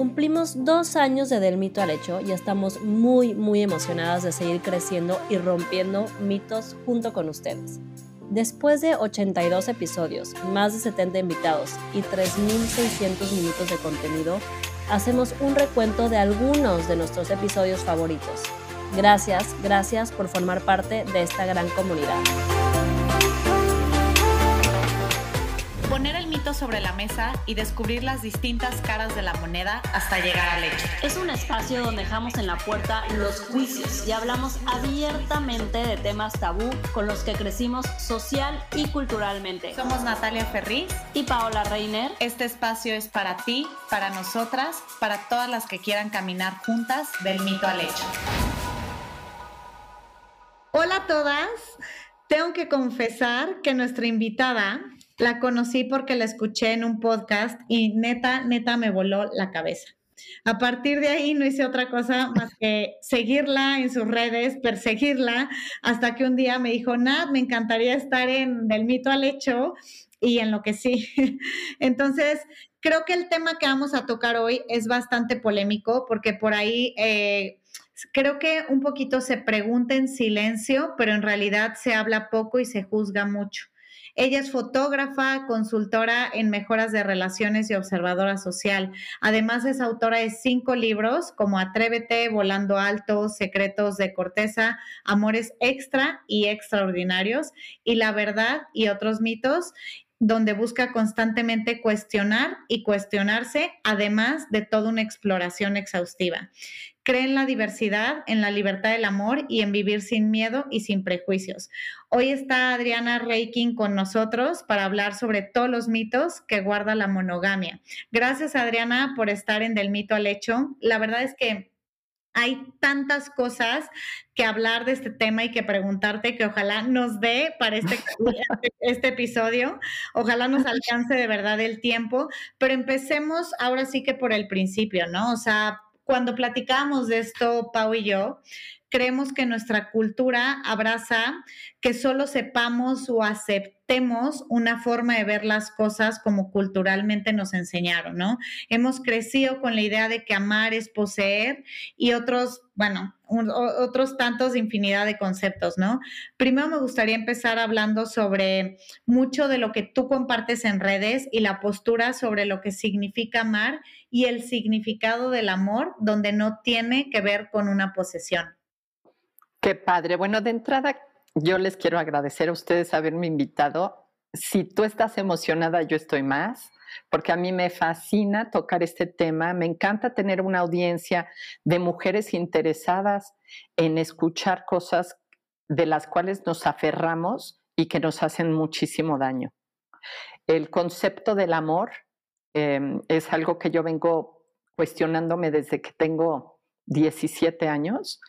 Cumplimos dos años de Del Mito al Hecho y estamos muy, muy emocionadas de seguir creciendo y rompiendo mitos junto con ustedes. Después de 82 episodios, más de 70 invitados y 3.600 minutos de contenido, hacemos un recuento de algunos de nuestros episodios favoritos. Gracias, gracias por formar parte de esta gran comunidad. Poner el mito sobre la mesa y descubrir las distintas caras de la moneda hasta llegar al hecho. Es un espacio donde dejamos en la puerta los juicios y hablamos abiertamente de temas tabú con los que crecimos social y culturalmente. Somos Natalia Ferriz y Paola Reiner. Este espacio es para ti, para nosotras, para todas las que quieran caminar juntas del mito al hecho. Hola a todas. Tengo que confesar que nuestra invitada la conocí porque la escuché en un podcast y neta, neta me voló la cabeza. A partir de ahí no hice otra cosa más que seguirla en sus redes, perseguirla, hasta que un día me dijo, Nat, me encantaría estar en Del mito al hecho y en lo que sí. Entonces, creo que el tema que vamos a tocar hoy es bastante polémico porque por ahí... Eh, creo que un poquito se pregunta en silencio, pero en realidad se habla poco y se juzga mucho. Ella es fotógrafa, consultora en mejoras de relaciones y observadora social. Además es autora de cinco libros como Atrévete, Volando Alto, Secretos de Corteza, Amores Extra y Extraordinarios y La Verdad y otros mitos donde busca constantemente cuestionar y cuestionarse, además de toda una exploración exhaustiva. Cree en la diversidad, en la libertad del amor y en vivir sin miedo y sin prejuicios. Hoy está Adriana Reiking con nosotros para hablar sobre todos los mitos que guarda la monogamia. Gracias Adriana por estar en Del mito al hecho. La verdad es que hay tantas cosas que hablar de este tema y que preguntarte que ojalá nos dé para este, este episodio, ojalá nos alcance de verdad el tiempo, pero empecemos ahora sí que por el principio, ¿no? O sea, cuando platicamos de esto, Pau y yo, creemos que nuestra cultura abraza que solo sepamos o aceptemos una forma de ver las cosas como culturalmente nos enseñaron, ¿no? Hemos crecido con la idea de que amar es poseer y otros, bueno, otros tantos infinidad de conceptos, ¿no? Primero me gustaría empezar hablando sobre mucho de lo que tú compartes en redes y la postura sobre lo que significa amar y el significado del amor, donde no tiene que ver con una posesión. Qué padre. Bueno, de entrada, yo les quiero agradecer a ustedes haberme invitado. Si tú estás emocionada, yo estoy más, porque a mí me fascina tocar este tema. Me encanta tener una audiencia de mujeres interesadas en escuchar cosas de las cuales nos aferramos y que nos hacen muchísimo daño. El concepto del amor em, es algo que yo vengo cuestionándome desde que tengo 17 años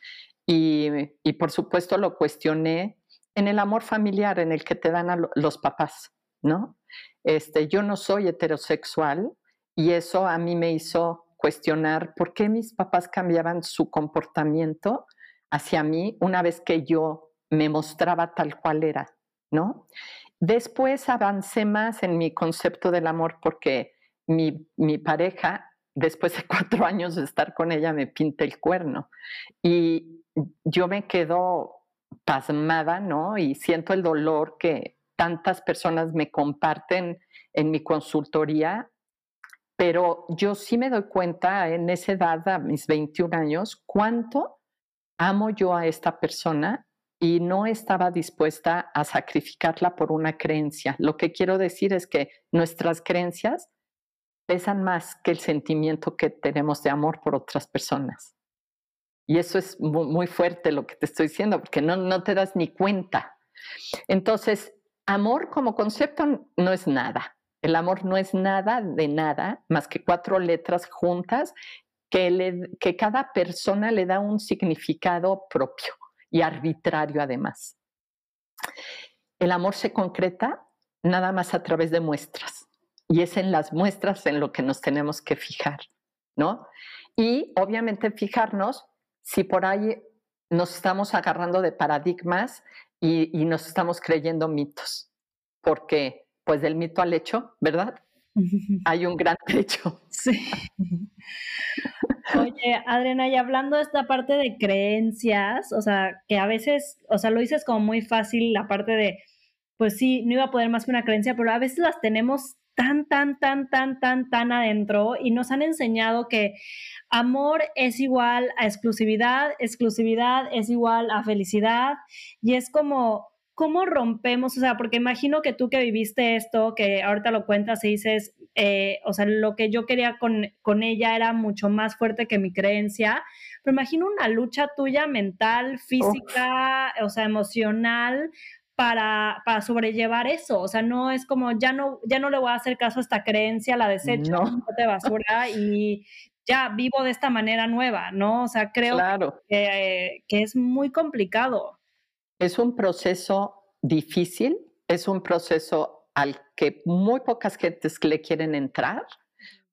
y, por supuesto lo cuestioné en el amor familiar en el que te dan a los papás, ¿no? Este, yo no soy heterosexual y eso a mí me hizo cuestionar por qué mis papás cambiaban su comportamiento hacia mí una vez que yo me mostraba tal cual era, ¿no? Después avancé más en mi concepto del amor porque mi, mi pareja, después de cuatro años de estar con ella, me pinta el cuerno. Y, yo me quedo pasmada, ¿no? Y siento el dolor que tantas personas me comparten en mi consultoría, pero yo sí me doy cuenta en esa edad, a mis 21 años, cuánto amo yo a esta persona y no estaba dispuesta a sacrificarla por una creencia. Lo que quiero decir es que nuestras creencias pesan más que el sentimiento que tenemos de amor por otras personas. Y eso es muy fuerte lo que te estoy diciendo, porque no, no te das ni cuenta. Entonces, amor como concepto no es nada. El amor no es nada de nada, más que cuatro letras juntas que, que cada persona le da un significado propio y arbitrario además. El amor se concreta nada más a través de muestras y es en las muestras en lo que nos tenemos que fijar, ¿no? Y obviamente fijarnos si por ahí nos estamos agarrando de paradigmas y, nos estamos creyendo mitos, porque pues del mito al hecho, ¿verdad? Hay un gran trecho. Sí. Oye, Adriana, y hablando de esta parte de creencias, o sea, que a veces, o sea, lo dices como muy fácil la parte de, pues sí, no iba a poder más que una creencia, pero a veces las tenemos tan, tan, tan, tan, tan, tan adentro y nos han enseñado que amor es igual a exclusividad, exclusividad es igual a felicidad y es como, ¿cómo rompemos? O sea, porque imagino que tú que viviste esto, que ahorita lo cuentas y dices, eh, o sea, lo que yo quería con, con ella era mucho más fuerte que mi creencia, pero imagino una lucha tuya mental, física, o sea, emocional, para, para, sobrellevar eso. O sea, no es como ya no, ya no le voy a hacer caso a esta creencia, la desecho, no. de basura y ya vivo de esta manera nueva, ¿no? O sea, creo que, que es muy complicado. Es un proceso difícil, es un proceso al que muy pocas gentes le quieren entrar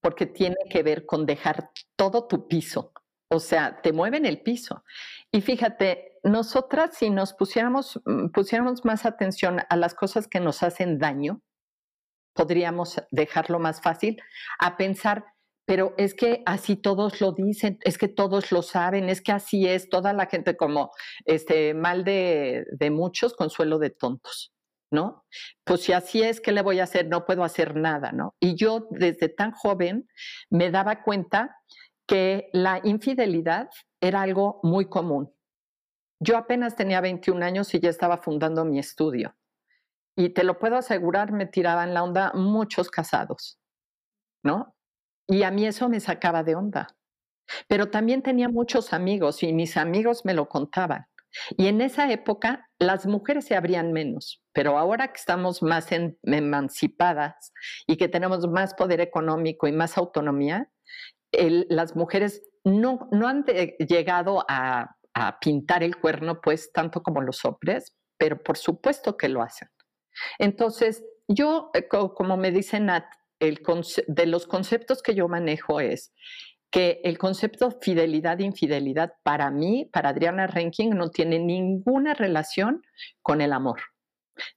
porque tiene que ver con dejar todo tu piso. O sea, te mueven el piso. Y fíjate, nosotras si nos pusiéramos, mm, pusiéramos más atención a las cosas que nos hacen daño, podríamos dejarlo más fácil a pensar, pero es que así todos lo dicen, es que todos lo saben, es que así es, toda la gente como este mal de, de muchos, consuelo de tontos. ¿no? Pues si así es, ¿qué le voy a hacer? No puedo hacer nada, ¿no? Y yo desde tan joven me daba cuenta que la infidelidad era algo muy común. Yo apenas tenía 21 años y ya estaba fundando mi estudio. Y te lo puedo asegurar, me tiraban la onda muchos casados, ¿no? Y a mí eso me sacaba de onda. Pero también tenía muchos amigos y mis amigos me lo contaban. Y en esa época las mujeres se abrían menos, pero ahora que estamos más emancipadas y que tenemos más poder económico y más autonomía, las mujeres no, no han llegado a, pintar el cuerno, pues, tanto como los hombres, pero por supuesto que lo hacen. Entonces, yo, eh, como me dice Nat, el de los conceptos que yo manejo es que el concepto fidelidad-infidelidad para mí, para Adriana Ranking, no tiene ninguna relación con el amor.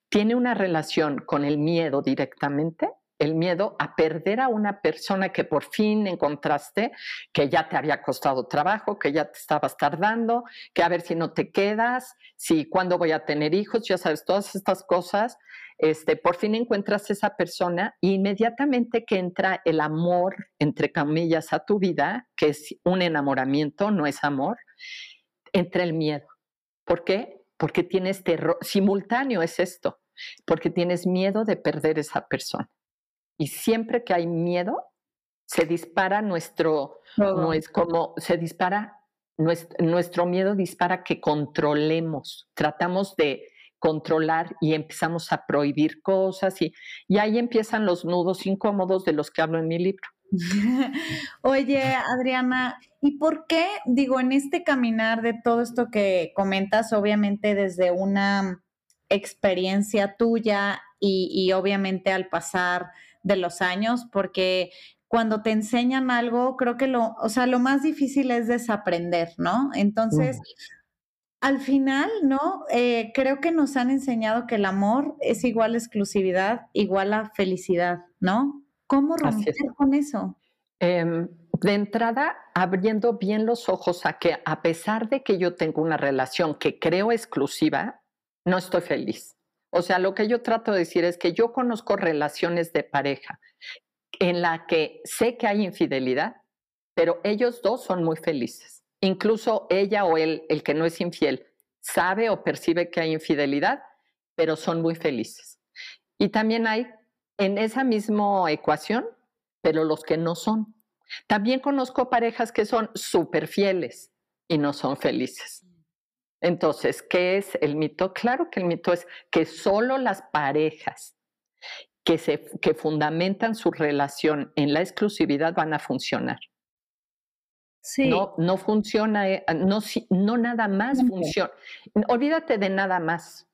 Tiene una relación con el miedo directamente, el miedo a perder a una persona que por fin encontraste, que ya te había costado trabajo, que ya te estabas tardando, que a ver si no te quedas, si cuándo voy a tener hijos, ya sabes, todas estas cosas este, por fin encuentras esa persona y inmediatamente que entra el amor, entre comillas, a tu vida, que es un enamoramiento, no es amor, entra el miedo. ¿Por qué? Porque tienes terror, simultáneo es esto, porque tienes miedo de perder esa persona. Y siempre que hay miedo, se dispara nuestro, no es como, se dispara, nuestro, nuestro miedo dispara que controlemos, tratamos de controlar y empezamos a prohibir cosas y, y ahí empiezan los nudos incómodos de los que hablo en mi libro. Oye, Adriana, ¿y por qué, digo, en este caminar de todo esto que comentas, obviamente desde una experiencia tuya y, y obviamente al pasar de los años, porque cuando te enseñan algo, creo que lo, o sea, lo más difícil es desaprender, ¿no? Entonces, al final, ¿no? Eh, creo que nos han enseñado que el amor es igual a exclusividad, igual a felicidad, ¿no? ¿Cómo romper con eso? Em, de entrada, abriendo bien los ojos a que a pesar de que yo tengo una relación que creo exclusiva, no estoy feliz. O sea, lo que yo trato de decir es que yo conozco relaciones de pareja en la que sé que hay infidelidad, pero ellos dos son muy felices Incluso ella o él, el que no es infiel, sabe o percibe que hay infidelidad, pero son muy felices. Y también hay en esa misma ecuación, pero los que no son. También conozco parejas que son súper fieles y no son felices. Entonces, ¿qué es el mito? Claro que el mito es que solo las parejas que, se, que fundamentan su relación en la exclusividad van a funcionar. No, no funciona, eh, no, no nada más funciona. Olvídate de nada más.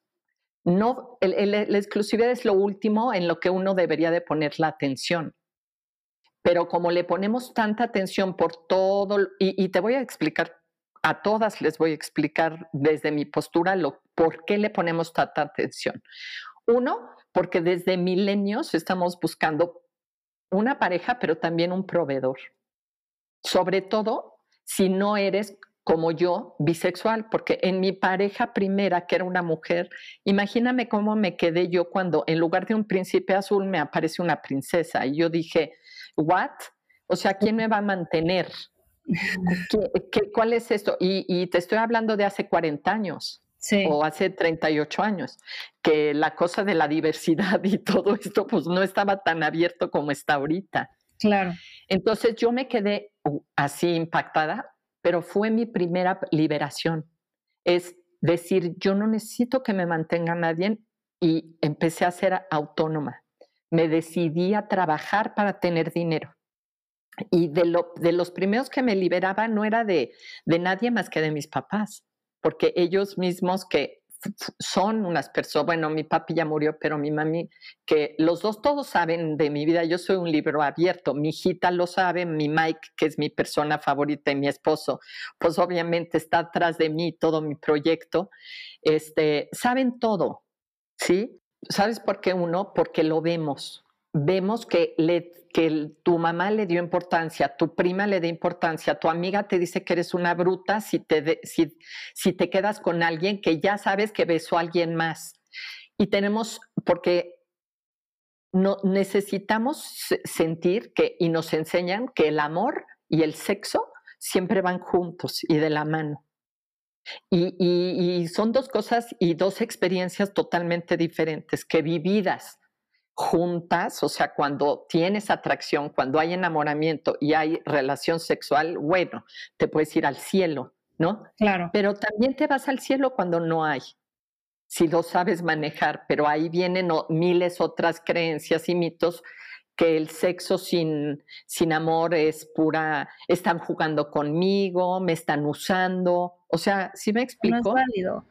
No, la exclusividad es lo último en lo que uno debería de poner la atención. Pero como le ponemos tanta atención por todo, y, te voy a explicar, a todas les voy a explicar desde mi postura lo, por qué le ponemos tanta atención. Uno, porque desde milenios estamos buscando una pareja, pero también un proveedor. Sobre todo si no eres como yo, bisexual, porque en mi pareja primera, que era una mujer, imagíname cómo me quedé yo cuando en lugar de un príncipe azul me aparece una princesa. Y yo dije, ¿what? O sea, ¿quién me va a mantener? ¿Qué, cuál es esto? Y, te estoy hablando de hace 40 años. o hace 38 años, que la cosa de la diversidad y todo esto pues no estaba tan abierto como está ahorita. Claro. Entonces yo me quedé uh, así impactada pero fue mi primera liberación. Es decir, yo no necesito que me mantenga nadie y empecé a ser autónoma. Me decidí a trabajar para tener dinero. Y de, lo, de los primeros que me liberaba no era de, de nadie más que de mis papás, porque ellos mismos que son unas personas, bueno, mi papi ya murió, pero mi mami, que los dos todos saben de mi vida, yo soy un libro abierto, mi hijita lo sabe, mi Mike, que es mi persona favorita y mi esposo, pues obviamente está atrás de mí todo mi proyecto, este, saben todo, ¿sí? ¿Sabes por qué uno? Porque lo vemos, vemos que, tu mamá le dio importancia, tu prima le dio importancia, tu amiga te dice que eres una bruta si te, si te quedas con alguien que ya sabes que besó a alguien más. Y tenemos, porque no, necesitamos sentir que, y nos enseñan que el amor y el sexo siempre van juntos y de la mano. Y, y, y, son dos cosas y dos experiencias totalmente diferentes que vividas juntas, o sea, cuando tienes atracción, cuando hay enamoramiento y hay relación sexual, bueno, te puedes ir al cielo, ¿no? Claro. Pero también te vas al cielo cuando no hay, si lo sabes manejar, pero ahí vienen miles otras creencias y mitos que el sexo sin, sin amor es pura, están jugando conmigo, me están usando, o sea, ¿sí me explico? No es válido.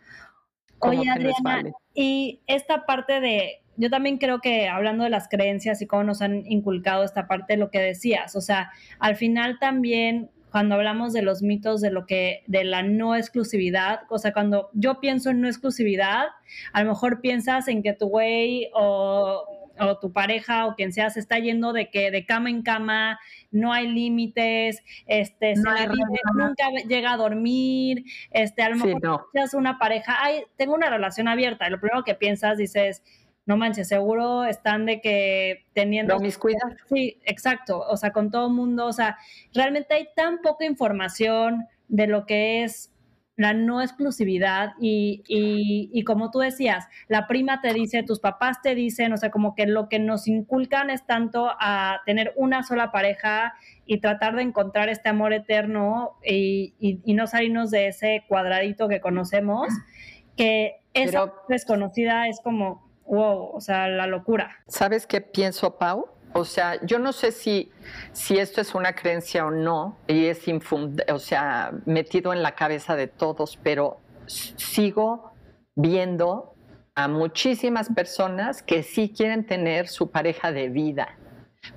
Oye, Adriana, y esta parte de yo también creo que hablando de las creencias y cómo nos han inculcado esta parte de lo que decías, o sea, al final también cuando hablamos de los mitos de lo que de la no exclusividad, o sea, cuando yo pienso en no exclusividad, a lo mejor piensas en que tu güey o, o tu pareja o quien sea se está yendo de que de cama en cama no hay límites, este, nunca llega a dormir, este, a lo mejor sí, una pareja, ay, tengo una relación abierta, y lo primero que piensas dices, no manches, seguro están de que teniendo... Promiscuidad. Sí, exacto, o sea, con todo el mundo, o sea, realmente hay tan poca información de lo que es la no exclusividad y, y, como tú decías, la prima te dice, tus papás te dicen, o sea, como que lo que nos inculcan es tanto a tener una sola pareja y tratar de encontrar este amor eterno y, y no salirnos de ese cuadradito que conocemos, que esa desconocida es como, wow, o sea, la locura. ¿Sabes qué pienso, Pau? O sea, yo no sé si, si esto es una creencia o no, y es o sea, metido en la cabeza de todos, pero sigo viendo a muchísimas personas que sí quieren tener su pareja de vida,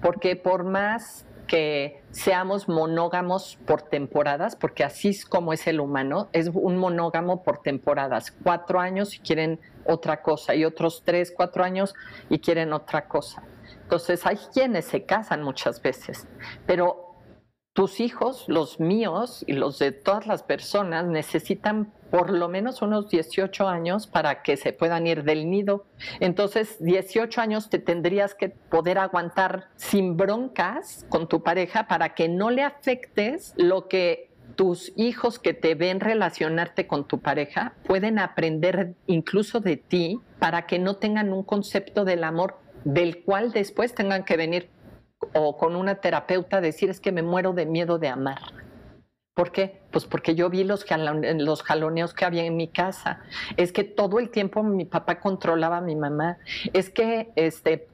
porque por más que seamos monógamos por temporadas, porque así es como es el humano, es un monógamo por temporadas, cuatro años y quieren otra cosa, y otros tres, cuatro años y quieren otra cosa. Entonces hay quienes se casan muchas veces, pero tus hijos, los míos y los de todas las personas necesitan por lo menos unos 18 años para que se puedan ir del nido. Entonces, 18 años te tendrías que poder aguantar sin broncas con tu pareja para que no le afectes lo que tus hijos que te ven relacionarte con tu pareja pueden aprender incluso de ti para que no tengan un concepto del amor del cual después tengan que venir o con una terapeuta decir es que me muero de miedo de amar. ¿Por qué? Pues porque yo vi los, jaloneos que había en mi casa. Es que todo el tiempo mi papá controlaba a mi mamá. Es que, este,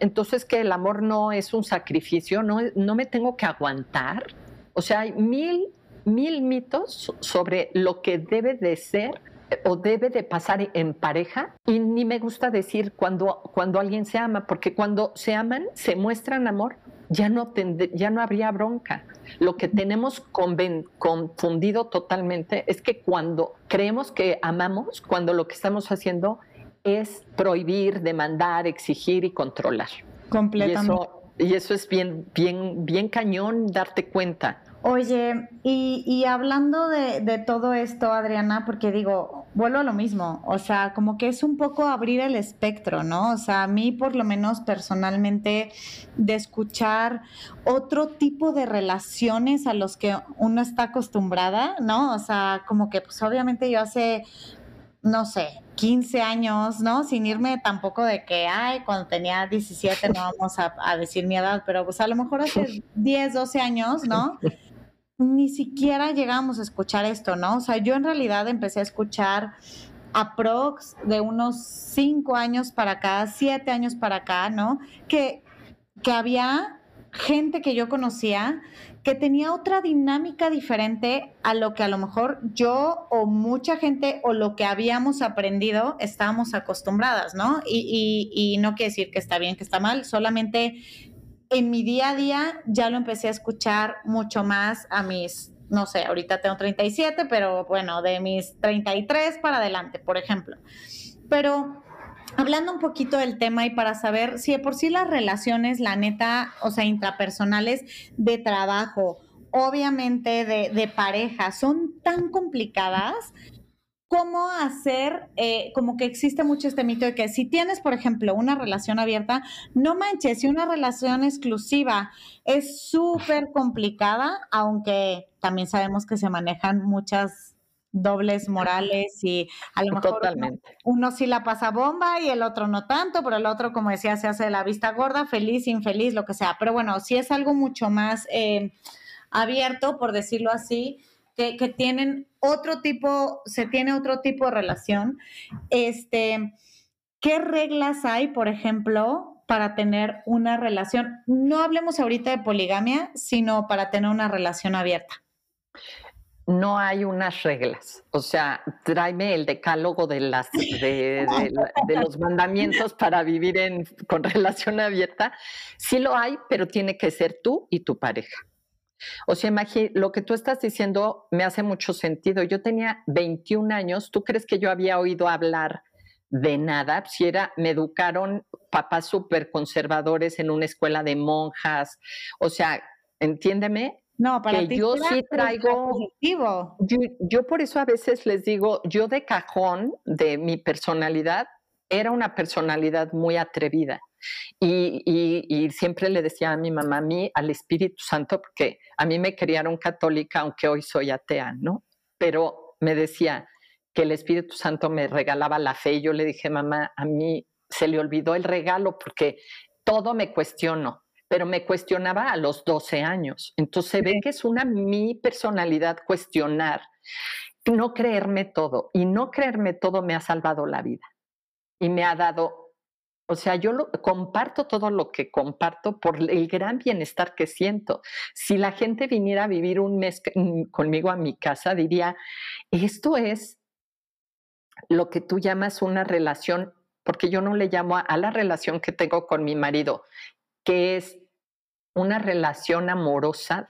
entonces que el amor no es un sacrificio, no, no me tengo que aguantar. O sea, hay mil, mil mitos sobre lo que debe de ser o debe de pasar en pareja y ni me gusta decir cuando, cuando alguien se ama, porque cuando se aman, se muestran amor, ya no, ya no habría bronca. Lo que tenemos confundido totalmente es que cuando creemos que amamos, cuando lo que estamos haciendo es prohibir, demandar, exigir y controlar. Completamente. Y eso Y eso es bien, bien, bien cañón darte cuenta. Oye, y, hablando de, todo esto, Adriana, porque digo, vuelvo a lo mismo, o sea, como que es un poco abrir el espectro, ¿no? O sea, a mí por lo menos personalmente, de escuchar otro tipo de relaciones a los que uno está acostumbrada, ¿no? O sea, como que pues obviamente yo hace no sé, 15 años, ¿no? Sin irme tampoco de que, ay, cuando tenía 17 no vamos a, a, decir mi edad, pero pues a lo mejor hace 10, 12 años, ¿no? Ni siquiera llegamos a escuchar esto, ¿no? O sea, yo en realidad empecé a escuchar a Prox de unos cinco años para acá, siete años para acá, ¿no? Que, que había gente que yo conocía que tenía otra dinámica diferente a lo que a lo mejor yo o mucha gente o lo que habíamos aprendido estábamos acostumbradas, ¿no? Y, y, y no quiere decir que está bien, que está mal, solamente en mi día a día ya lo empecé a escuchar mucho más a mis, no sé, ahorita tengo 37, pero bueno, de mis 33 para adelante, por ejemplo. Pero hablando un poquito del tema y para saber si de por sí las relaciones, la neta, o sea, intrapersonales de trabajo, obviamente de, de pareja, son tan complicadas, cómo hacer, eh, como que existe mucho este mito de que si tienes, por ejemplo, una relación abierta, no manches, si una relación exclusiva es súper complicada, aunque también sabemos que se manejan muchas dobles morales y a lo mejor uno, sí la pasa bomba y el otro no tanto, pero el otro, como decía, se hace la vista gorda, feliz, infeliz, lo que sea. Pero bueno, si es algo mucho más eh, abierto, por decirlo así, que, tienen otro tipo, se tiene otro tipo de relación. Este, ¿Qué reglas hay, por ejemplo, para tener una relación? No hablemos ahorita de poligamia, sino para tener una relación abierta. No hay unas reglas, o sea, tráeme el decálogo de, las, de, de los mandamientos para vivir en, con relación abierta. Sí lo hay, pero tiene que ser tú y tu pareja. O sea, imagínate, lo que tú estás diciendo me hace mucho sentido. Yo tenía 21 años, ¿tú crees que yo había oído hablar de nada? Si era, me educaron papás súper conservadores en una escuela de monjas. O sea, entiéndeme, no, para que yo sí traigo. Positivo. Yo, yo, por eso a veces les digo, yo de cajón de mi personalidad era una personalidad muy atrevida. Y, siempre le decía a mi mamá, a mí, al Espíritu Santo, porque a mí me criaron católica, aunque hoy soy atea, ¿no? Pero me decía que el Espíritu Santo me regalaba la fe y yo le dije, mamá, a mí se le olvidó el regalo porque todo me cuestiono, pero me cuestionaba a los 12 años. Entonces se ve que es una mi personalidad cuestionar, no creerme todo. Y no creerme todo me ha salvado la vida y me ha dado o sea, yo lo, comparto todo lo que comparto por el gran bienestar que siento. Si la gente viniera a vivir un mes mm, conmigo a mi casa, diría, esto es lo que tú llamas una relación, porque yo no le llamo a, la relación que tengo con mi marido, que es una relación amorosa,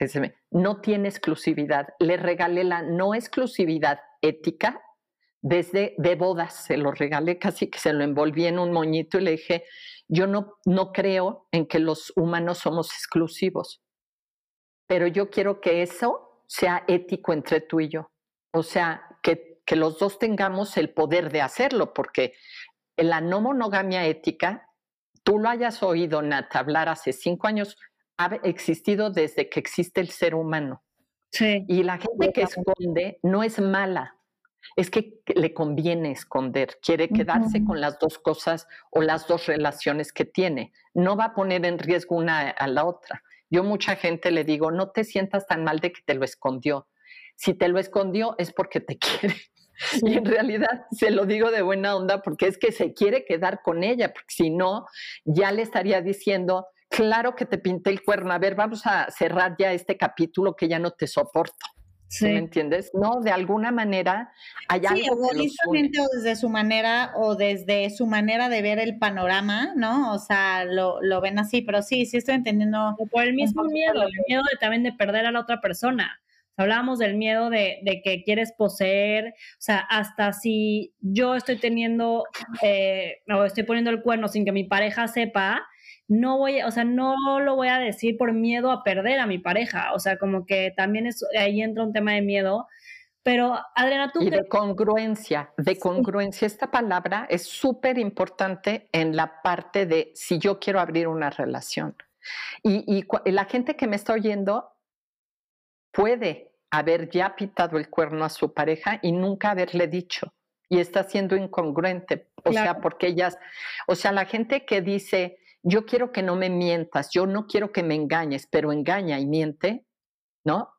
no tiene exclusividad. Le regalé la no exclusividad ética desde de bodas, se lo regalé, casi que se lo envolví en un moñito y le dije, yo no, no creo en que los humanos somos exclusivos, pero yo quiero que eso sea ético entre tú y yo. O sea, que, que los dos tengamos el poder de hacerlo, porque la no monogamia ética, tú lo hayas oído, Nat, hablar hace cinco años, ha existido desde que existe el ser humano. Sí. Y la gente que esconde no es mala, es que le conviene esconder, quiere quedarse con las dos cosas o las dos relaciones que tiene. No va a poner en riesgo una a la otra. Yo mucha gente le digo, no te sientas tan mal de que te lo escondió. Si te lo escondió es porque te quiere. Y en realidad se lo digo de buena onda porque es que se quiere quedar con ella, porque si no, ya le estaría diciendo, claro que te pinté el cuerno, a ver, vamos a cerrar ya este capítulo que ya no te soporto. Sí. ¿Me entiendes? No, de alguna manera hay sí, algo o desde su manera o desde su manera de ver el panorama, ¿no? O sea, lo, lo ven así, pero sí, sí estoy entendiendo. O por el mismo miedo, el miedo de, también de perder a la otra persona. Hablábamos del miedo de, de, que quieres poseer, o sea, hasta si yo estoy teniendo eh, o estoy poniendo el cuerno sin que mi pareja sepa, no voy, o sea, no lo voy a decir por miedo a perder a mi pareja, o sea, como que también es, ahí entra un tema de miedo. Pero, Adriana, tú... Y de congruencia, de congruencia. Esta palabra es súper importante en la parte de si yo quiero abrir una relación. Y, y la gente que me está oyendo puede haber ya pitado el cuerno a su pareja y nunca haberle dicho. Y está siendo incongruente. O sea, porque ellas, o sea, la gente que dice, yo quiero que no me mientas, yo no quiero que me engañes, pero engaña y miente, ¿no?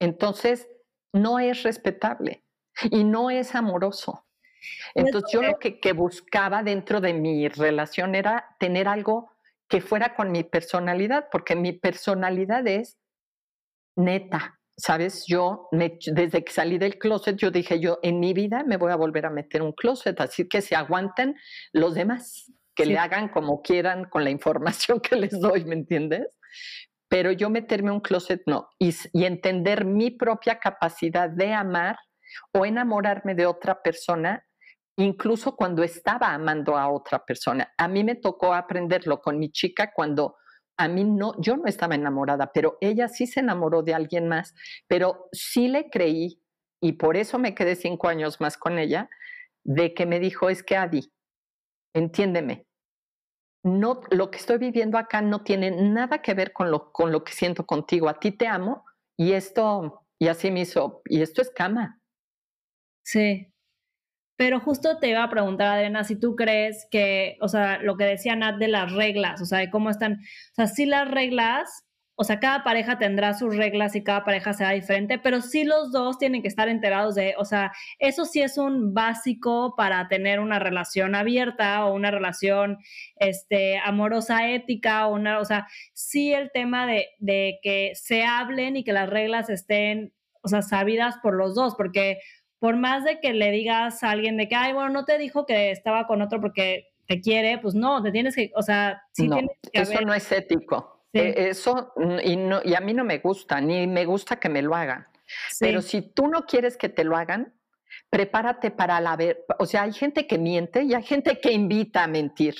Entonces, no es respetable y no es amoroso. Entonces, yo lo que, que buscaba dentro de mi relación era tener algo que fuera con mi personalidad, porque mi personalidad es neta, ¿sabes? Yo, desde que salí del closet, yo dije, yo en mi vida me voy a volver a meter un closet, así que se aguanten los demás, que le hagan como quieran con la información que les doy, ¿me entiendes? Pero yo meterme un closet no, y, y entender mi propia capacidad de amar o enamorarme de otra persona, incluso cuando estaba amando a otra persona. A mí me tocó aprenderlo con mi chica cuando a mí no, yo no estaba enamorada, pero ella sí se enamoró de alguien más, pero sí le creí y por eso me quedé cinco años más con ella, de que me dijo, es que Adi, entiéndeme, no, lo que estoy viviendo acá no tiene nada que ver con lo, con lo que siento contigo, a ti te amo y esto, y así me hizo, y esto es cama. Sí, pero justo te iba a preguntar, Adriana, si tú crees que, o sea, lo que decía Nat de las reglas, o sea, de cómo están, o sea, sí las reglas, o sea, cada pareja tendrá sus reglas y cada pareja será diferente, pero sí los dos tienen que estar enterados de, o sea, eso sí es un básico para tener una relación abierta o una relación, este, amorosa, ética, o una, o sea, sí el tema de, de que se hablen y que las reglas estén, o sea, sabidas por los dos, porque por más de que le digas a alguien de que, ay, bueno, no te dijo que estaba con otro porque te quiere, pues no, te tienes que, o sea, sí tienes que Eso no es ético. E, eso, y, no, y a mí no me gusta, ni me gusta que me lo hagan. Pero si tú no quieres que te lo hagan, prepárate para la ver. O sea, hay gente que miente y hay gente que invita a mentir.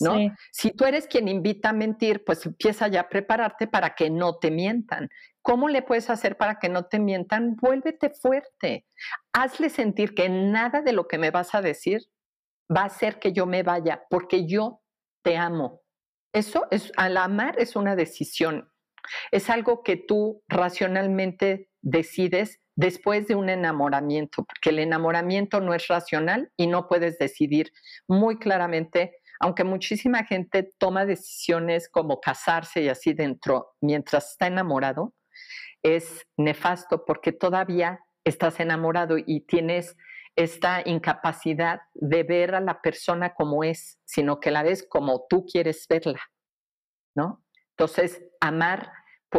¿no? Si tú eres quien invita a mentir, pues empieza ya a prepararte para que no te mientan. ¿Cómo le puedes hacer para que no te mientan? Vuélvete fuerte. Hazle sentir que nada de lo que me vas a decir va a hacer que yo me vaya, porque yo te amo. Eso es, al amar es una decisión. Es algo que tú racionalmente decides después de un enamoramiento, porque el enamoramiento no es racional y no puedes decidir muy claramente, aunque muchísima gente toma decisiones como casarse y así dentro mientras está enamorado, es nefasto porque todavía estás enamorado y tienes esta incapacidad de ver a la persona como es, sino que la ves como tú quieres verla, ¿no? Entonces, amar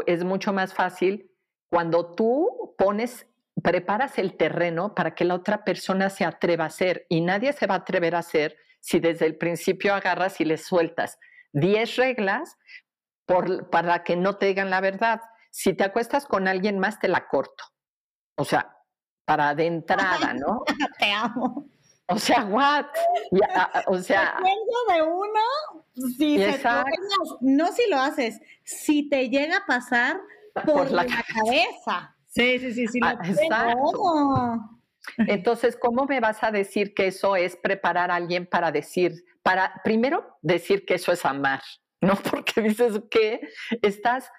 es mucho más fácil cuando tú pones, preparas el terreno para que la otra persona se atreva a hacer y nadie se va a atrever a hacer si desde el principio agarras y le sueltas 10 reglas para que no te digan la verdad si te acuestas con alguien más, te la corto. O sea, para de entrada, ¿no? te amo. O sea, what? o sea. de uno, si no si lo haces, si te llega a pasar por, la, cabeza. Sí, sí, sí, sí. Ah, exacto. Entonces, ¿cómo me vas a decir que eso es preparar a alguien para decir, para primero decir que eso es amar, ¿no? Porque dices que estás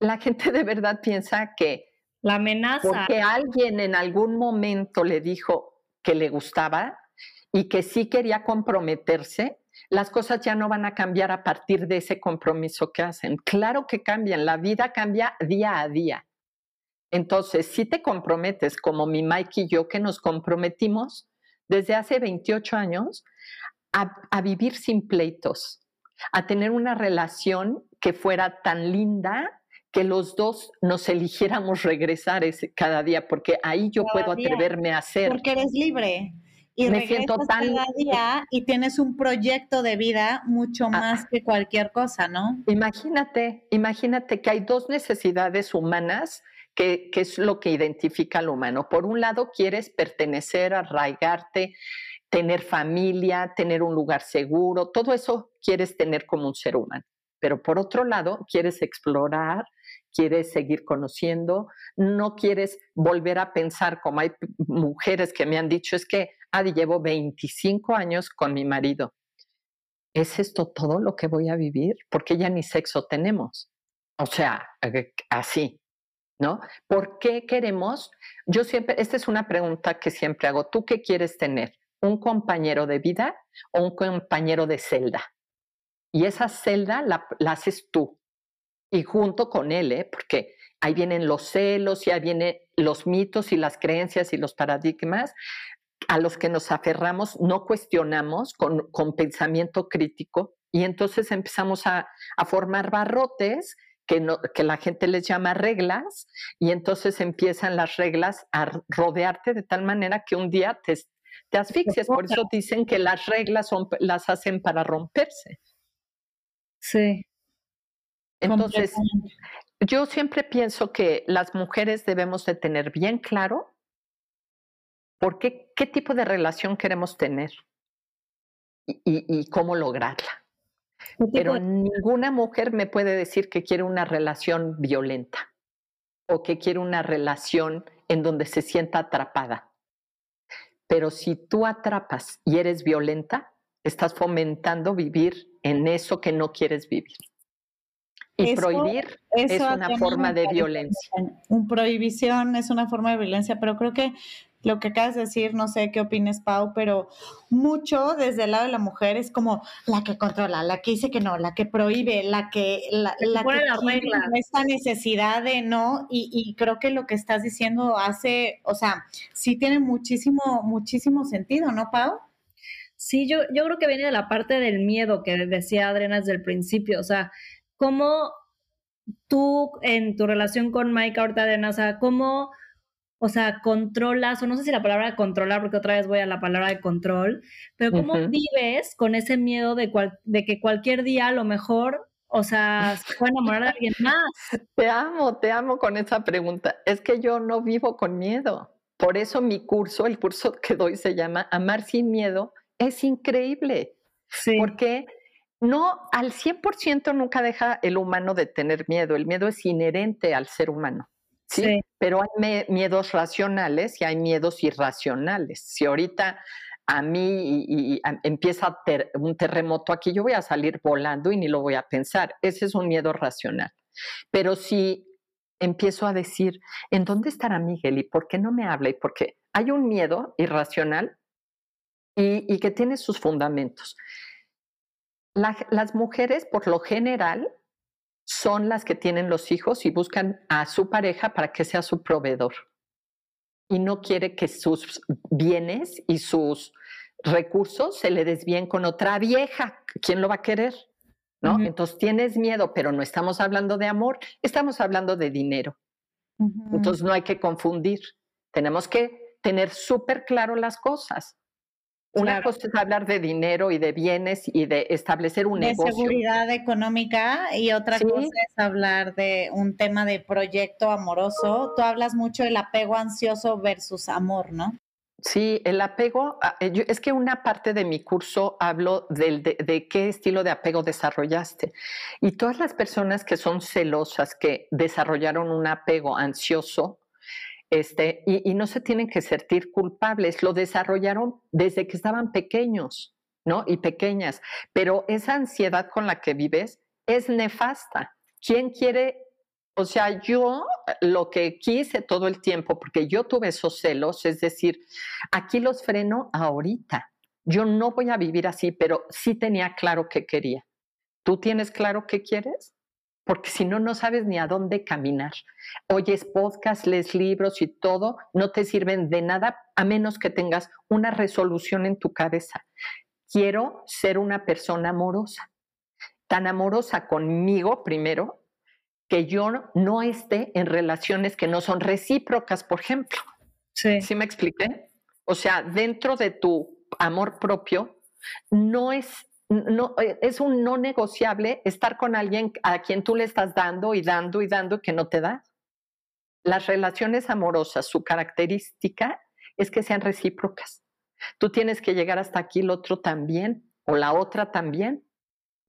la gente de verdad piensa que la amenaza. Porque alguien en algún momento le dijo que le gustaba y que sí quería comprometerse, las cosas ya no van a cambiar a partir de ese compromiso que hacen. Claro que cambian, la vida cambia día a día. Entonces, si te comprometes, como mi Mike y yo, que nos comprometimos desde hace 28 años a, a vivir sin pleitos, a tener una relación que fuera tan linda que los dos nos eligiéramos regresar ese, cada día, porque ahí yo puedo atreverme a hacer. Porque eres libre. Y me siento tan cada día y tienes un proyecto de vida mucho ah. más que cualquier cosa, ¿no? Imagínate, imagínate que hay dos necesidades humanas que, que es lo que identifica al humano. Por un lado, quieres pertenecer, arraigarte, tener familia, tener un lugar seguro, todo eso quieres tener como un ser humano. Pero por otro lado, quieres explorar, quieres seguir conociendo, no quieres volver a pensar como hay mujeres que me han dicho, es que, Adi, llevo 25 años con mi marido. ¿Es esto todo lo que voy a vivir? Porque ya ni sexo tenemos. O sea, eh, así, ¿no? ¿Por qué queremos? Yo siempre, esta es una pregunta que siempre hago. ¿Tú qué quieres tener? ¿Un compañero de vida o un compañero de celda? Y esa celda la, haces tú. Y junto con él, ¿eh? porque ahí vienen los celos y ahí vienen los mitos y las creencias y los paradigmas a los que nos aferramos, no cuestionamos con, con pensamiento crítico y entonces empezamos a, a formar barrotes que, no, que, la gente les llama reglas y entonces empiezan las reglas a rodearte de tal manera que un día te, te asfixias. Por eso dicen que las reglas son, las hacen para romperse. Sí. Entonces, yo siempre pienso que las mujeres debemos de tener bien claro por qué, qué tipo de relación queremos tener y, y, cómo lograrla. Pero ninguna mujer me puede decir que quiere una relación violenta o que quiere una relación en donde se sienta atrapada. Pero si tú atrapas y eres violenta, estás fomentando vivir en eso que no quieres vivir. Y prohibir es una forma de violencia. Un prohibición es una forma de violencia, pero creo que lo que acabas de decir, no sé qué opines, Pau, pero mucho desde el lado de la mujer es como la que controla, la que dice que no, la que prohíbe, la que la, la que tiene esta necesidad de no, y, y, creo que lo que estás diciendo hace, o sea, sí tiene muchísimo, muchísimo sentido, ¿no, Pau? Sí, yo, yo creo que viene de la parte del miedo que decía Adriana desde el principio, o sea, cómo tú en tu relación con Mike ahorita, Adriana, o sea, cómo, o sea, controlas, o no sé si la palabra controlar, porque otra vez voy a la palabra de control, pero cómo vives con ese miedo de, de que cualquier día a lo mejor o sea, se puede enamorar de alguien más. Te amo, te amo con esa pregunta. Es que yo no vivo con miedo. Por eso mi curso, el curso que doy se llama Amar sin miedo, es increíble. Sí. Porque no, al 100% nunca deja el humano de tener miedo. El miedo es inherente al ser humano. ¿sí? Pero hay miedos racionales y hay miedos irracionales. Si ahorita a mí y, empieza un terremoto aquí, yo voy a salir volando y ni lo voy a pensar. Ese es un miedo racional. Pero si empiezo a decir, ¿en dónde estará Miguel y por qué no me habla? Y por qué hay un miedo irracional y, que tiene sus fundamentos. Las mujeres, por lo general, son las que tienen los hijos y buscan a su pareja para que sea su proveedor. Y no quiere que sus bienes y sus recursos se le desvíen con otra vieja. ¿Quién lo va a querer? ¿No? Entonces tienes miedo, pero no estamos hablando de amor, estamos hablando de dinero. Entonces no hay que confundir. Tenemos que tener súper claro las cosas. Una cosa es hablar de dinero y de bienes y de establecer un negocio. De seguridad económica y otra cosa es hablar de un tema de proyecto amoroso. Tú hablas mucho del apego ansioso versus amor, ¿no? Sí, el apego, ah, eh, es que una parte de mi curso hablo de, de, qué estilo de apego desarrollaste. Y todas las personas que son celosas, que desarrollaron un apego ansioso, este, y, no se tienen que sentir culpables, lo desarrollaron desde que estaban pequeños, ¿no? Y pequeñas, pero esa ansiedad con la que vives es nefasta. ¿Quién quiere? O sea, yo lo que quise todo el tiempo, porque yo tuve esos celos, es decir, aquí los freno ahorita. Yo no voy a vivir así, pero sí tenía claro qué quería. ¿Tú tienes claro qué quieres? Porque si no, no sabes ni a dónde caminar. Oyes podcast, lees libros y todo, no te sirven de nada a menos que tengas una resolución en tu cabeza. Quiero ser una persona amorosa, tan amorosa conmigo primero, que yo no esté en relaciones que no son recíprocas, por ejemplo. Sí. ¿Sí me expliqué? O sea, dentro de tu amor propio, no es no, eh, es un no negociable estar con alguien a quien tú le estás dando y dando y dando que no te da. Las relaciones amorosas, su característica es que sean recíprocas. Tú tienes que llegar hasta aquí, el otro también, o la otra también.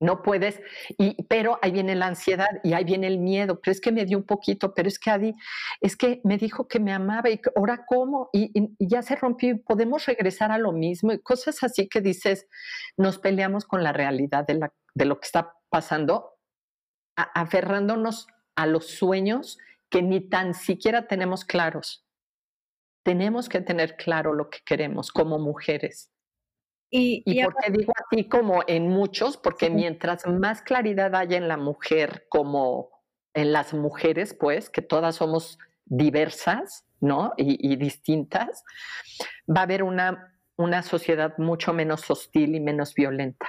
No puedes, y, pero ahí viene la ansiedad y ahí viene el miedo, pero que me dio un poquito, pero es que Adi, es que me dijo que me amaba y ahora cómo, y, ya se rompió y podemos regresar a lo mismo y cosas así que dices, nos peleamos con la realidad de, la, de lo que está pasando, aferrándonos a los sueños que ni tan siquiera tenemos claros. Tenemos que tener claro lo que queremos como mujeres. ¿Y, por qué digo así como en muchos? Porque mientras más claridad haya en la mujer como en las mujeres, pues, que todas somos diversas, ¿no? Y, y distintas, va a haber una, una sociedad mucho menos hostil y menos violenta.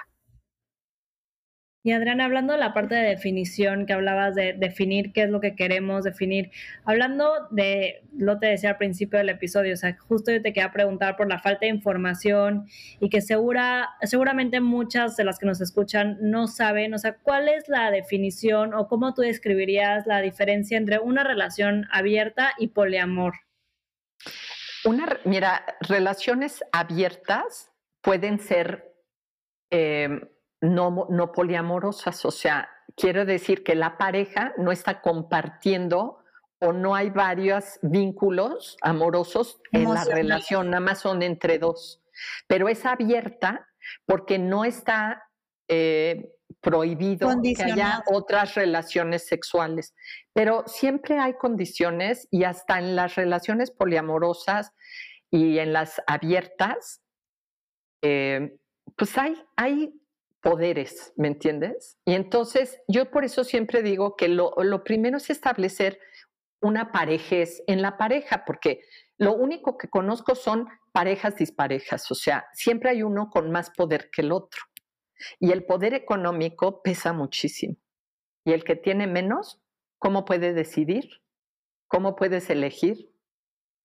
Y Adriana, hablando de la parte de definición que hablabas de definir qué es lo que queremos definir, hablando de lo te decía al principio del episodio, o sea, justo yo te quería preguntar por la falta de información y que segura, seguramente muchas de las que nos escuchan no saben, o sea, ¿cuál es la definición o cómo tú describirías la diferencia entre una relación abierta y poliamor? Una, mira, relaciones abiertas pueden ser eh, no, no poliamorosas, o sea, quiero decir que la pareja no está compartiendo o no hay varios vínculos amorosos en la relación, nada más son entre dos. Pero es abierta porque no está eh, prohibido que haya otras relaciones sexuales. Pero siempre hay condiciones y hasta en las relaciones poliamorosas y en las abiertas, eh, pues hay, hay poderes, ¿me entiendes? Y entonces yo por eso siempre digo que lo, primero es establecer una parejez en la pareja, porque lo único que conozco son parejas disparejas, o sea, siempre hay uno con más poder que el otro. Y el poder económico pesa muchísimo. Y el que tiene menos, ¿cómo puede decidir? ¿Cómo puedes elegir?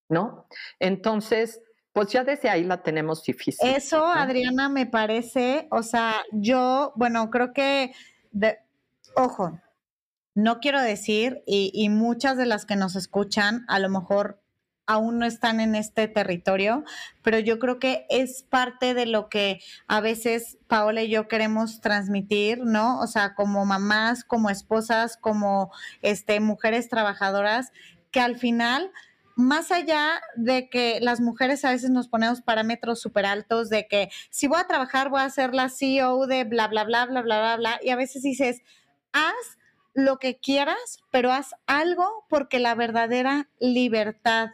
¿No? Entonces, pues ya desde ahí la tenemos difícil. Eso, Adriana, me parece, o sea, yo, bueno, creo que, ojo, no quiero decir, y, y, muchas de las que nos escuchan a lo mejor aún no están en este territorio, pero yo creo que es parte de lo que a veces Paola y yo queremos transmitir, ¿no? O sea, como mamás, como esposas, como este, mujeres trabajadoras, que al final más allá de que las mujeres a veces nos ponemos parámetros súper altos de que si voy a trabajar voy a ser la CEO de bla, bla, bla, bla, bla, bla, bla, y a veces dices, haz lo que quieras, pero haz algo porque la verdadera libertad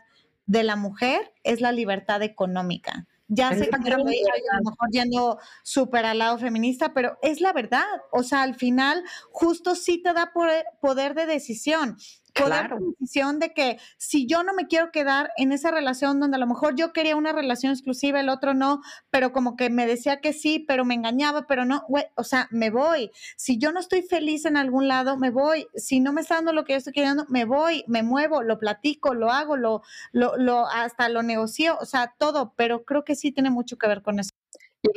de la mujer es la libertad económica. Ya sé que a lo mejor yendo súper al lado feminista, pero es la verdad. O sea, al final, justo sí te da poder de decisión claro. la decisión de que si yo no me quiero quedar en esa relación donde a lo mejor yo quería una relación exclusiva, el otro no, pero como que me decía que sí, pero me engañaba, pero no, güey, o sea, me voy. Si yo no estoy feliz en algún lado, me voy. Si no me está dando lo que yo estoy queriendo, me voy, me muevo, lo platico, lo hago, lo, lo, lo hasta lo negocio, o sea, todo, pero creo que sí tiene mucho que ver con eso.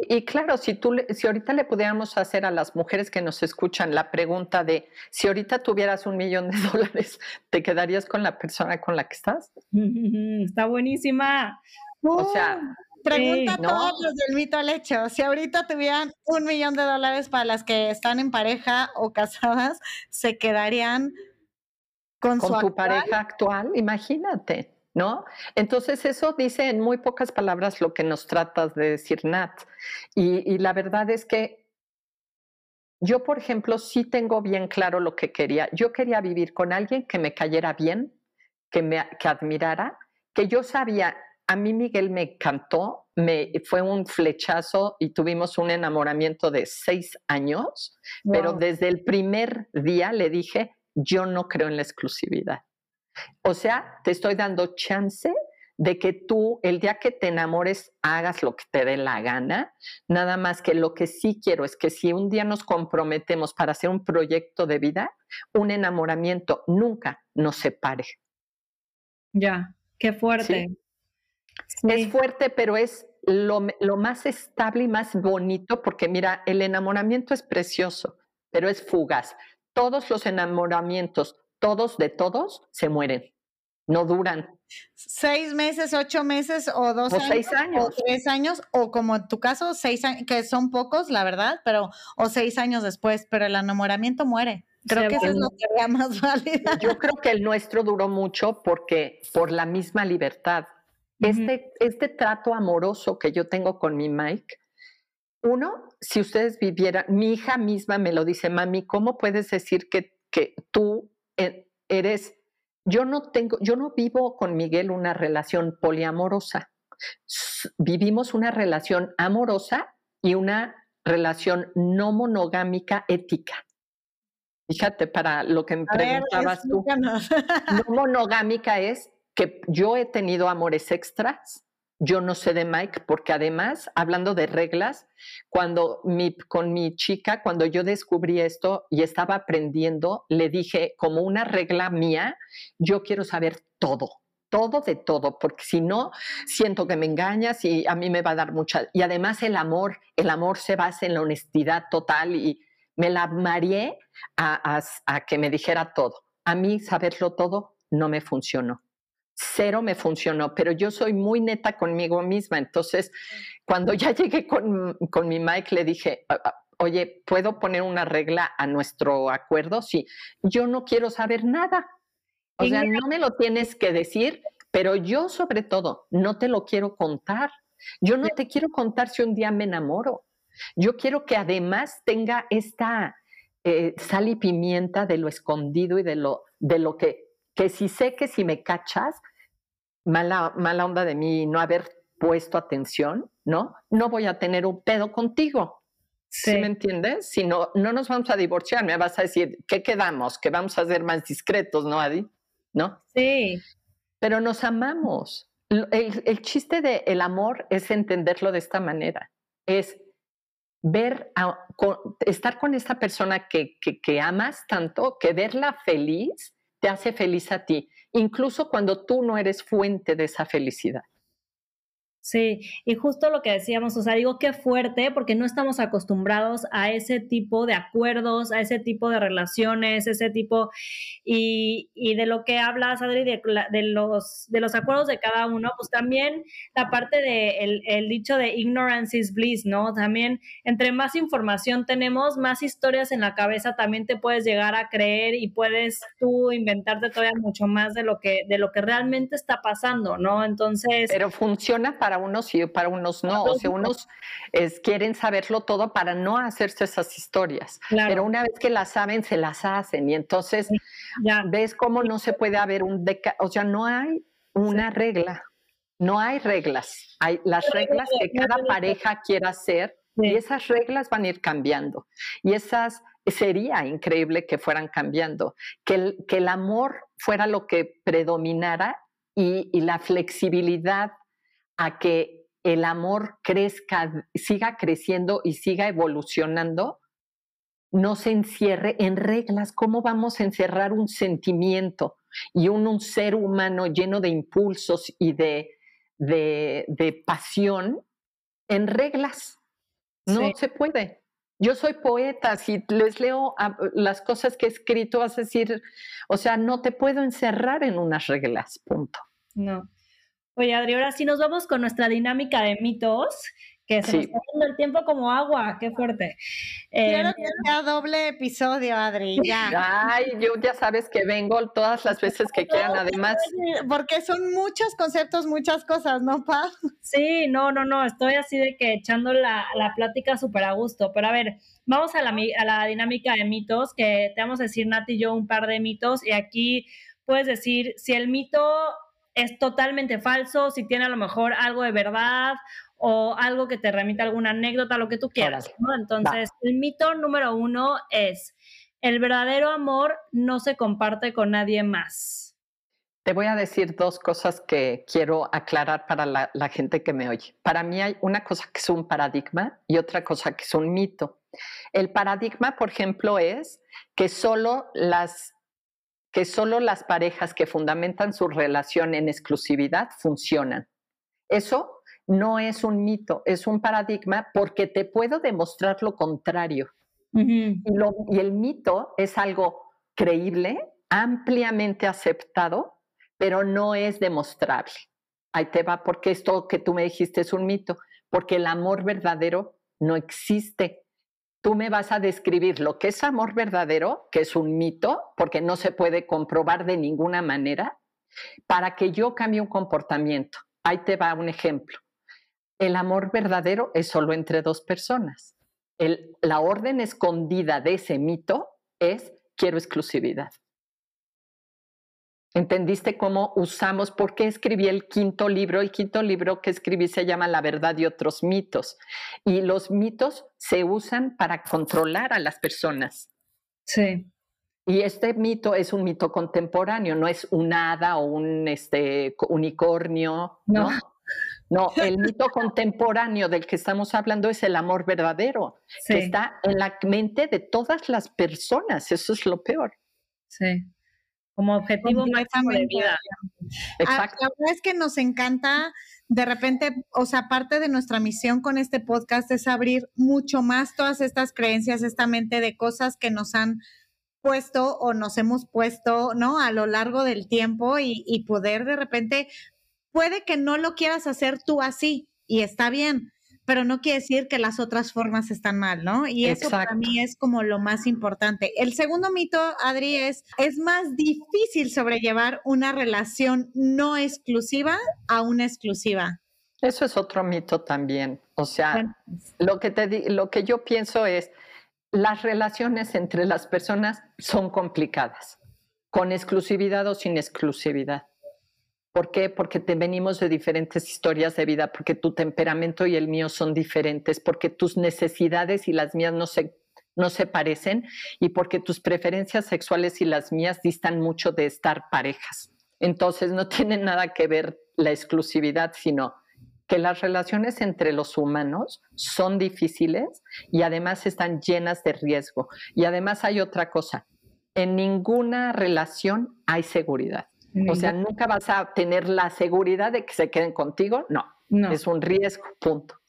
Y, claro, si, tú, si ahorita le pudiéramos hacer a las mujeres que nos escuchan la pregunta de si ahorita tuvieras un millón de dólares, ¿te quedarías con la persona con la que estás? Está buenísima. O sea, pregunta a todos los del mito al hecho. Si ahorita tuvieran un millón de dólares para las que están en pareja o casadas, ¿se quedarían con, con tu pareja actual? Imagínate. ¿No? Entonces eso dice en muy pocas palabras lo que nos tratas de decir, Nat. Y, la verdad es que yo, por ejemplo, sí tengo bien claro lo que quería. Yo quería vivir con alguien que me cayera bien, que me que admirara, que yo sabía, a mí Miguel me encantó, me, fue un flechazo y tuvimos un enamoramiento de seis años, pero desde el primer día le dije, yo no creo en la exclusividad. O sea, te estoy dando chance de que tú el día que te enamores hagas lo que te dé la gana, nada más que lo que sí quiero es que si un día nos comprometemos para hacer un proyecto de vida, un enamoramiento nunca nos separe. Ya, qué fuerte. Es fuerte, pero es lo, lo más estable y más bonito porque mira, el enamoramiento es precioso, pero es fugaz. Todos los enamoramientos todos de todos se mueren. no duran. Seis meses, ocho meses o dos o años. seis años. O tres años, o como en tu caso, seis años, que son pocos, la verdad, pero, o seis años después, pero el enamoramiento muere. Creo que eso es lo que sería más válida. Yo creo que el nuestro duró mucho porque por la misma libertad. Este, este trato amoroso que yo tengo con mi Mike, uno, si ustedes vivieran, mi hija misma me lo dice, mami, ¿cómo puedes decir que, que tú eres, yo no tengo, yo no vivo con Miguel una relación poliamorosa, vivimos una relación amorosa y una relación no monogámica ética. Fíjate, para lo que me preguntabas tú, no monogámica es que yo he tenido amores extras, yo no sé de Mike, porque además, hablando de reglas, cuando mi, con mi chica, cuando yo descubrí esto y estaba aprendiendo, le dije como una regla mía, yo quiero saber todo, todo de todo, porque si no, siento que me engañas y a mí me va a dar mucha... Y además el amor, el amor se basa en la honestidad total y me la mareé a, a que me dijera todo. A mí saberlo todo no me funcionó cero me funcionó, pero yo soy muy neta conmigo misma. Entonces, cuando ya llegué con, mi Mike, le dije, ah, ah, oye, ¿puedo poner una regla a nuestro acuerdo? Sí, yo no quiero saber nada. O sea, no me lo tienes que decir, pero yo sobre todo no te lo quiero contar. Yo no te quiero contar si un día me enamoro. Yo quiero que además tenga esta eh, sal y pimienta de lo escondido y de lo, de lo que que si sé que si me cachas, mala, mala onda de mí no haber puesto atención, ¿no? No voy a tener un pedo contigo. Sí. me entiendes? Si no, no nos vamos a divorciar, me vas a decir, ¿qué quedamos? Que vamos a ser más discretos, ¿no, Adi? ¿No? Sí. Pero nos amamos. El, chiste del el amor es entenderlo de esta manera. Es ver, estar con esta persona que, que, que amas tanto, que verla feliz te hace feliz a ti, incluso cuando tú no eres fuente de esa felicidad. Sí, y justo lo que decíamos, o sea, digo qué fuerte, porque no estamos acostumbrados a ese tipo de acuerdos, a ese tipo de relaciones, ese tipo, y, y de lo que hablas, Adri, de, de, los, de los acuerdos de cada uno, pues también la parte de el, el dicho de ignorance is bliss, ¿no? También entre más información tenemos, más historias en la cabeza también te puedes llegar a creer y puedes tú inventarte todavía mucho más de lo que, de lo que realmente está pasando, ¿no? Entonces... Pero funciona para unos y para unos no. O sea, unos quieren saberlo todo para no hacerse esas historias. Pero una vez que las saben, se las hacen. Y entonces ya. ves cómo no se puede haber un deca o sea, no hay una regla. No hay reglas. Hay las reglas que cada pareja quiera hacer y esas reglas van a ir cambiando. Y esas sería increíble que fueran cambiando, que el, que el amor fuera lo que predominara y, y la flexibilidad a que el amor crezca, siga creciendo y siga evolucionando, no se encierre en reglas. ¿Cómo vamos a encerrar un sentimiento y un, ser humano lleno de impulsos y de, de, pasión en reglas? No se puede. Yo soy poeta, si les leo las cosas que he escrito, vas a decir, o sea, no te puedo encerrar en unas reglas, punto. No. Oye, Adri, ahora sí nos vamos con nuestra dinámica de mitos, que se nos está dando el tiempo como agua, qué fuerte. Quiero que sea doble episodio, Adri, ya. Ay, yo ya sabes que vengo todas las veces que quieran, además. Porque son muchos conceptos, muchas cosas, ¿no, Pa? Sí, no, no, no, estoy así de que echando la, la plática súper a gusto, pero a ver, vamos a la, a la dinámica de mitos, que te vamos a decir, Nati y yo, un par de mitos, y aquí puedes decir si el mito es totalmente falso, si tiene a lo mejor algo de verdad o algo que te remite a alguna anécdota, lo que tú quieras. ¿no? Entonces, el mito número uno es, el verdadero amor no se comparte con nadie más. Te voy a decir dos cosas que quiero aclarar para la, la gente que me oye. Para mí hay una cosa que es un paradigma y otra cosa que es un mito. El paradigma, por ejemplo, es que solo las que solo las parejas que fundamentan su relación en exclusividad funcionan. Eso no es un mito, es un paradigma porque te puedo demostrar lo contrario. y, y el mito es algo creíble, ampliamente aceptado, pero no es demostrable. Ahí te va, porque esto que tú me dijiste es un mito, porque el amor verdadero no existe. Tú me vas a describir lo que es amor verdadero, que es un mito, porque no se puede comprobar de ninguna manera, para que yo cambie un comportamiento. Ahí te va un ejemplo. El amor verdadero es solo entre dos personas. la orden escondida de ese mito es quiero exclusividad. ¿Entendiste cómo usamos? ¿Por qué escribí el quinto libro? El quinto libro que escribí se llama La verdad y otros mitos. Y los mitos se usan para controlar a las personas. Sí. Y este mito es un mito contemporáneo, no es un hada o un este, unicornio. No. no. el mito contemporáneo del que estamos hablando es el amor verdadero, que está en la mente de todas las personas. Eso es lo peor. Sí como objetivo máximo de vida. Exacto. La verdad es que nos encanta, de repente, o sea, parte de nuestra misión con este podcast es abrir mucho más todas estas creencias, esta mente de cosas que nos han puesto o nos hemos puesto, ¿no? A lo largo del tiempo y, y poder de repente, puede que no lo quieras hacer tú así y está bien, pero no quiere decir que las otras formas están mal, ¿no? Y eso para mí es como lo más importante. El segundo mito, Adri, es, es más difícil sobrellevar una relación no exclusiva a una exclusiva. Eso es otro mito también. O sea, lo, que te, lo que yo pienso es, las relaciones entre las personas son complicadas, con exclusividad o sin exclusividad. ¿Por qué? Porque te venimos de diferentes historias de vida, porque tu temperamento y el mío son diferentes, porque tus necesidades y las mías no se, no se parecen y porque tus preferencias sexuales y las mías distan mucho de estar parejas. Entonces no tiene nada que ver la exclusividad, sino que las relaciones entre los humanos son difíciles y además están llenas de riesgo. Y además hay otra cosa, en ninguna relación hay seguridad. O sea, nunca vas a tener la seguridad de que se queden contigo. No, no. es un riesgo, punto.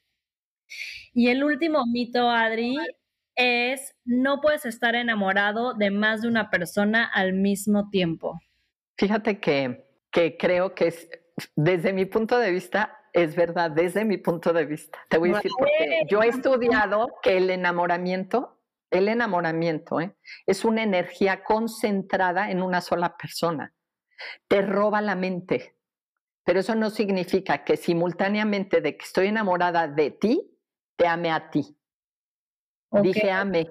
Y el último mito, Adri, es no puedes estar enamorado de más de una persona al mismo tiempo. Fíjate que, que creo que es, desde mi punto de vista, es verdad, desde mi punto de vista. Te voy a decir porque yo he estudiado que el enamoramiento, el enamoramiento ¿eh? es una energía concentrada en una sola persona te roba la mente. Pero eso no significa que simultáneamente de que estoy enamorada de ti, te ame a ti. Dije ame.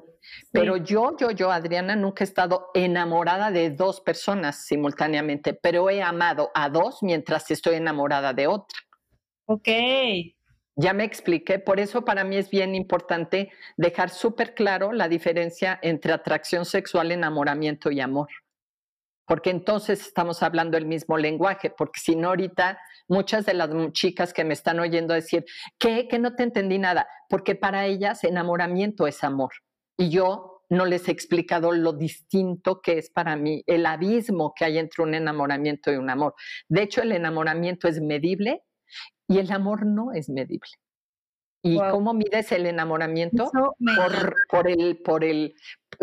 Pero yo, yo, yo, Adriana, nunca he estado enamorada de dos personas simultáneamente, pero he amado a dos mientras estoy enamorada de otra. Ok. Ya me expliqué, por eso para mí es bien importante dejar súper claro la diferencia entre atracción sexual, enamoramiento y amor porque entonces estamos hablando el mismo lenguaje, porque si no ahorita muchas de las chicas que me están oyendo decir. Que no te entendí nada, porque para ellas enamoramiento es amor. Y yo no les he explicado lo distinto que es para mí, el abismo que hay entre un enamoramiento y un amor. De hecho, el enamoramiento es medible y el amor no es medible. ¿Y cómo mides el enamoramiento? Por, por, el, por el,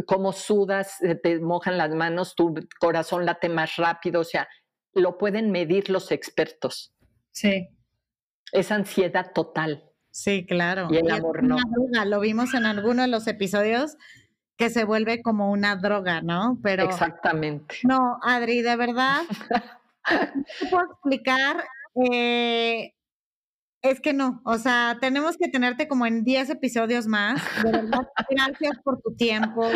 cómo sudas, te mojan las manos, tu corazón late más rápido, o sea, lo pueden medir los expertos. Sí. Es ansiedad total. Sí, claro. Y el amor no. Lo vimos en alguno de los episodios que se vuelve como una droga, ¿no? Pero Exactamente. No, Adri, de verdad, no te puedo explicar eh, es que no, o sea, tenemos que tenerte como en 10 episodios más. De verdad, gracias por tu tiempo,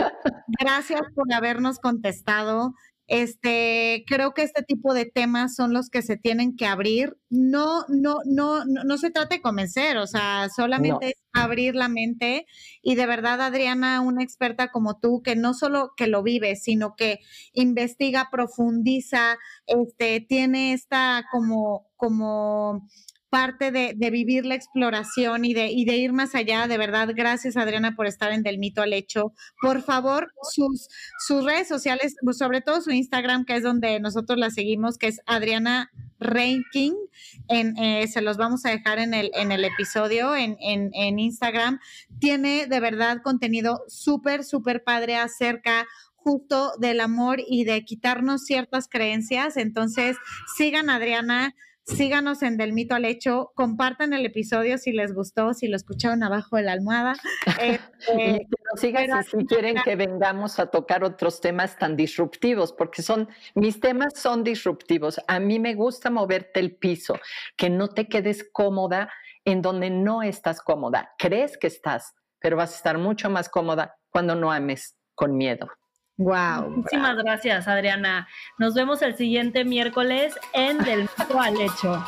gracias por habernos contestado. Este, creo que este tipo de temas son los que se tienen que abrir. No, no, no, no, se trata de convencer, o sea, solamente es abrir la mente. Y de verdad, Adriana, una experta como tú, que no solo que lo vive, sino que investiga, profundiza, este, tiene esta como, como parte de, vivir la exploración y de, y de ir más allá. De verdad, gracias Adriana por estar en Del Mito al Hecho. Por favor, sus, sus redes sociales, sobre todo su Instagram, que es donde nosotros la seguimos, que es Adriana Ranking. En, eh, se los vamos a dejar en el, en el episodio en, en, en Instagram. Tiene de verdad contenido súper, súper padre acerca justo del amor y de quitarnos ciertas creencias. Entonces, sigan Adriana, síganos en Del Mito al Hecho, compartan el episodio si les gustó, si lo escucharon abajo de la almohada. Y nos sigan si, quieren que vengamos a tocar otros temas tan disruptivos, porque son, mis temas son disruptivos. A mí me gusta moverte el piso, que no te quedes cómoda en donde no estás cómoda. Crees que estás, pero vas a estar mucho más cómoda cuando no ames con miedo. Wow. Muchísimas gracias, Adriana. Nos vemos el siguiente miércoles en Del al Hecho.